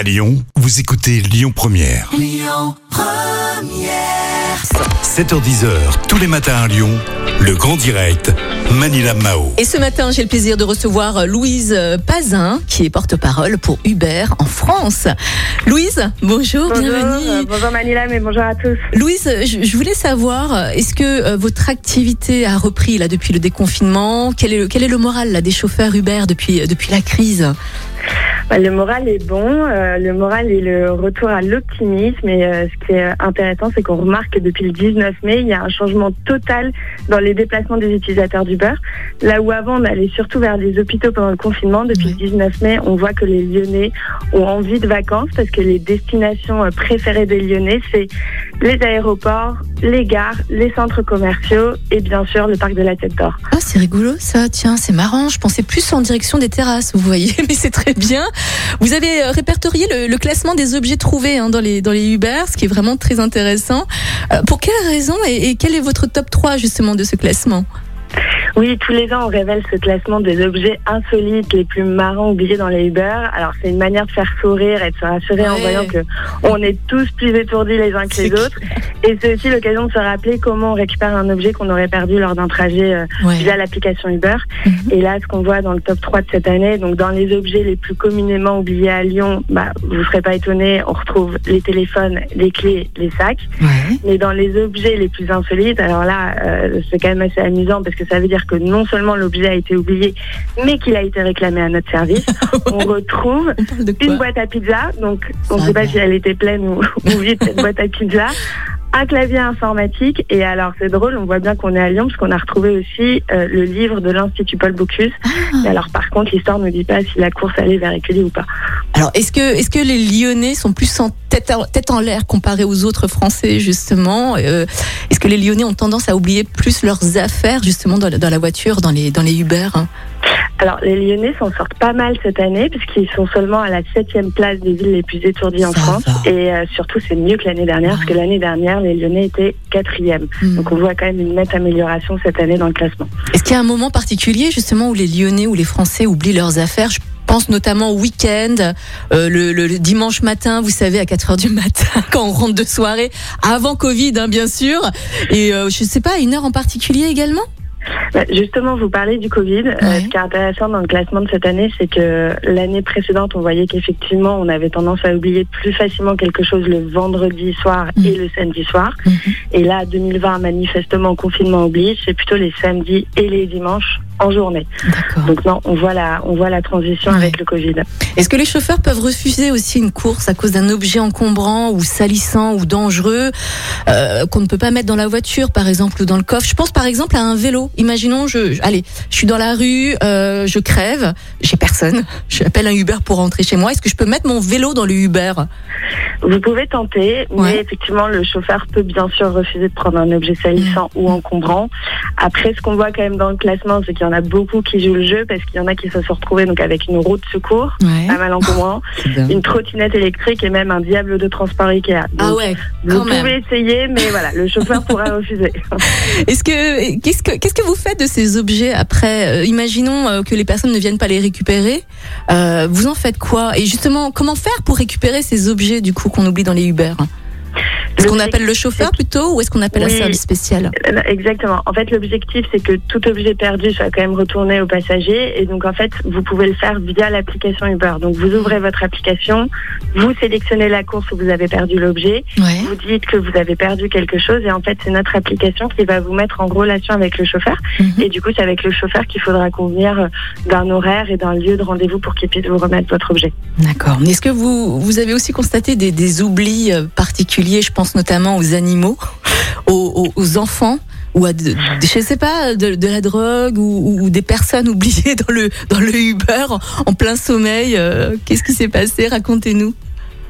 À Lyon, vous écoutez Lyon Première. 7h10h, tous les matins à Lyon, le grand direct, Manila Mao. Et ce matin, j'ai le plaisir de recevoir Louise Pazin, qui est porte-parole pour Uber en France. Louise, bonjour, Bonjour, bienvenue. euh, bonjour Manila, mais bonjour à tous. Louise, je, je voulais savoir, est-ce que euh, votre activité a repris là depuis le déconfinement? Quel est, le- quel est le moral là, des chauffeurs Uber depuis, depuis la crise? Bah, le moral est bon, euh, le moral est le retour à l'optimisme et euh, ce qui est intéressant, c'est qu'on remarque que depuis le 19 mai, il y a un changement total dans les déplacements des utilisateurs d'Uber. Là où avant on allait surtout vers les hôpitaux pendant le confinement, depuis Oui. le 19 mai, on voit que les Lyonnais ont envie de vacances parce que les destinations euh, préférées des Lyonnais, c'est les aéroports, les gares, les centres commerciaux et bien sûr le parc de la Tête d'Or. Ah, c'est rigolo ça, tiens, c'est marrant. Je pensais plus en direction des terrasses, vous voyez, mais c'est très bien. Vous avez euh, répertorié le, le classement des objets trouvés hein, dans, les, dans les Uber, ce qui est vraiment très intéressant. Euh, pour quelle raison et, et quel est votre top 3 justement de ce classement? Oui, tous les ans, on révèle ce classement des objets insolites les plus marrants oubliés dans les Uber. Alors, c'est une manière de faire sourire et de se rassurer en voyant que on est tous plus étourdis les uns que les autres. Et c'est aussi l'occasion de se rappeler comment on récupère un objet qu'on aurait perdu lors d'un trajet euh, Ouais. via l'application Uber. Mhm. Et là, ce qu'on voit dans le top 3 de cette année, donc dans les objets les plus communément oubliés à Lyon, bah, vous serez pas étonnés, on retrouve les téléphones, les clés, les sacs. Ouais. Mais dans les objets les plus insolites, alors là, euh, c'est quand même assez amusant parce que ça veut dire que non seulement l'objet a été oublié, mais qu'il a été réclamé à notre service. On retrouve On de une boîte à pizza, donc on ne sait pas si elle était pleine ou, ou vide cette boîte à pizza. Un clavier informatique et alors c'est drôle, on voit bien qu'on est à Lyon parce qu'on a retrouvé aussi euh, le livre de l'Institut Paul Bocuse. Ah. Et alors par contre l'histoire ne dit pas si la course allait vers Écully ou pas. Alors, est-ce que, est-ce que les Lyonnais sont plus en tête, en, tête en l'air comparé aux autres Français, justement? Euh, Est-ce que les Lyonnais ont tendance à oublier plus leurs affaires, justement, dans, la- dans la voiture, dans les, dans les Uber hein? Alors, les Lyonnais s'en sortent pas mal cette année, puisqu'ils sont seulement à la septième place des villes les plus étourdies en Ça France. va. Et euh, surtout, c'est mieux que l'année dernière, parce que l'année dernière, les Lyonnais étaient quatrième. Hmm. Donc, on voit quand même une nette amélioration cette année dans le classement. Est-ce qu'il y a un moment particulier, justement, où les Lyonnais ou les Français oublient leurs affaires? Je pense notamment au week-end, euh, le, le- le dimanche matin, vous savez, à 4 heures du matin, quand on rentre de soirée, avant Covid, hein, bien sûr. Et euh, je sais pas, une heure en particulier également? Bah, Justement, vous parlez du Covid. Euh, ce qui est intéressant dans le classement de cette année, c'est que l'année précédente, on voyait qu'effectivement, on avait tendance à oublier plus facilement quelque chose le vendredi soir Mm. et le samedi soir. Mhm. Et là, 2020, manifestement, confinement oblige, c'est plutôt les samedis et les dimanches en journée. Donc non, on voit la, on voit la transition Ouais. avec le Covid. Est-ce que les chauffeurs peuvent refuser aussi une course à cause d'un objet encombrant ou salissant ou dangereux euh, qu'on ne peut pas mettre dans la voiture, par exemple, ou dans le coffre? Je pense par exemple à un vélo. Imaginons, je, je- allez, je suis dans la rue, euh, je crève, j'ai personne, j'appelle un Uber pour rentrer chez moi. Est-ce que je peux mettre mon vélo dans le Uber? Vous pouvez tenter, mais Ouais. effectivement, le chauffeur peut bien sûr refuser de prendre un objet salissant ou encombrant. Après, ce qu'on voit quand même dans le classement, c'est qu'il y en a beaucoup qui jouent le jeu parce qu'il y en a qui se sont retrouvés donc avec une roue de secours, Ouais. mal encombrant, une trottinette électrique et même un diable de transport Ikea. Ah Donc, ouais, vous quand même. pouvez essayer, mais voilà, le chauffeur pourra refuser. Est-ce que qu'est-ce que qu'est-ce que vous faites de ces objets après Euh, Imaginons euh, que les personnes ne viennent pas les récupérer. Euh, vous en faites quoi? Et justement, comment faire pour récupérer ces objets du coup qu'on oublie dans les Uber? Est-ce qu'on appelle le chauffeur plutôt ou est-ce qu'on appelle un Oui. service spécial? Euh, Exactement. En fait, l'objectif, c'est que tout objet perdu soit quand même retourné au passager. Et donc, en fait, vous pouvez le faire via l'application Uber. Donc, vous ouvrez votre application, vous sélectionnez la course où vous avez perdu l'objet, Ouais. vous dites que vous avez perdu quelque chose. Et en fait, c'est notre application qui va vous mettre en relation avec le chauffeur. Mhm. Et du coup, c'est avec le chauffeur qu'il faudra convenir euh, d'un horaire et d'un lieu de rendez-vous pour qu'il puisse vous remettre votre objet. D'accord. Est-ce que vous vous avez aussi constaté des, des oublis euh, particuliers? Je pense notamment aux animaux, aux, enfants ou à de, je sais pas de, de la drogue ou, des personnes oubliées dans le dans le Uber en, plein sommeil. euh, Qu'est-ce qui s'est passé? Racontez-nous.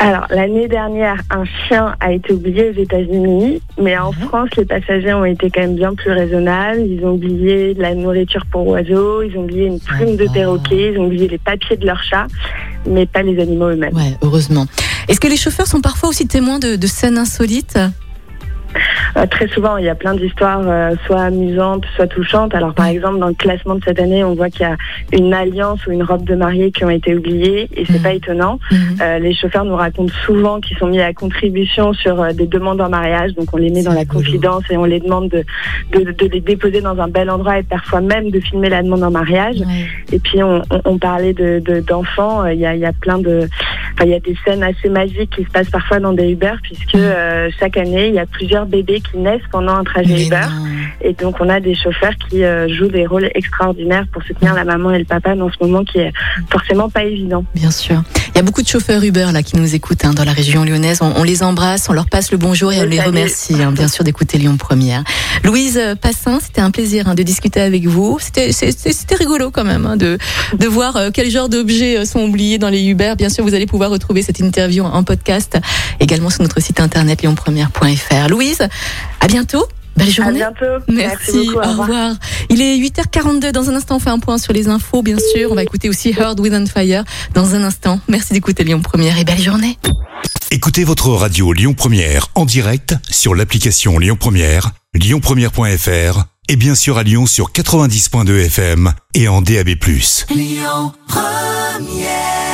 Alors, l'année dernière, un chien a été oublié aux États-Unis, mais en France, les passagers ont été quand même bien plus raisonnables. Ils ont oublié de la nourriture pour oiseaux, ils ont oublié une plume de Ah. perroquet, ils ont oublié les papiers de leur chat, mais pas les animaux eux-mêmes. Ouais, heureusement. Est-ce que les chauffeurs sont parfois aussi témoins de, de scènes insolites? Euh, très souvent, il y a plein d'histoires, euh, soit amusantes, soit touchantes. Alors, par exemple, dans le classement de cette année, on voit qu'il y a une alliance ou une robe de mariée qui ont été oubliées, et c'est Mhm. pas étonnant. Mhm. Euh, les chauffeurs nous racontent souvent qu'ils sont mis à contribution sur des demandes en mariage, donc on les met dans la confidence et on les demande de, de, de les déposer dans un bel endroit et parfois même de filmer la demande en mariage. Ouais. Et puis on, on, on parlait de de- d'enfants, Euh, il y, a, il y a plein de, enfin il y a des scènes assez magiques qui se passent parfois dans des Uber puisque Mhm. euh, chaque année il y a plusieurs bébés qui naissent pendant un trajet Mais Uber non. et donc on a des chauffeurs qui euh, jouent des rôles extraordinaires pour soutenir la maman et le papa dans ce moment qui est forcément pas évident. Bien sûr. Il y a beaucoup de chauffeurs Uber là qui nous écoutent hein, dans la région lyonnaise. On, on les embrasse, on leur passe le bonjour et on les remercie, hein, bien sûr, d'écouter Lyon Première. Louise euh, Passin, c'était un plaisir hein, de discuter avec vous. C'était rigolo quand même hein, de, de voir euh, quel genre d'objets euh, sont oubliés dans les Uber. Bien sûr, vous allez pouvoir retrouver cette interview en podcast également sur notre site internet lyonpremière.fr. Louise, à bientôt. Belle À journée. bientôt. Merci, beaucoup. au revoir. Il est 8h42. Dans un instant, on fait un point sur les infos, bien sûr. On va écouter aussi Heard With on Fire dans un instant. Merci d'écouter Lyon Première et belle journée. Écoutez votre radio Lyon Première en direct sur l'application Lyon Première, lyonpremière.fr et bien sûr à Lyon sur 90.2 FM et en DAB+. Lyon Première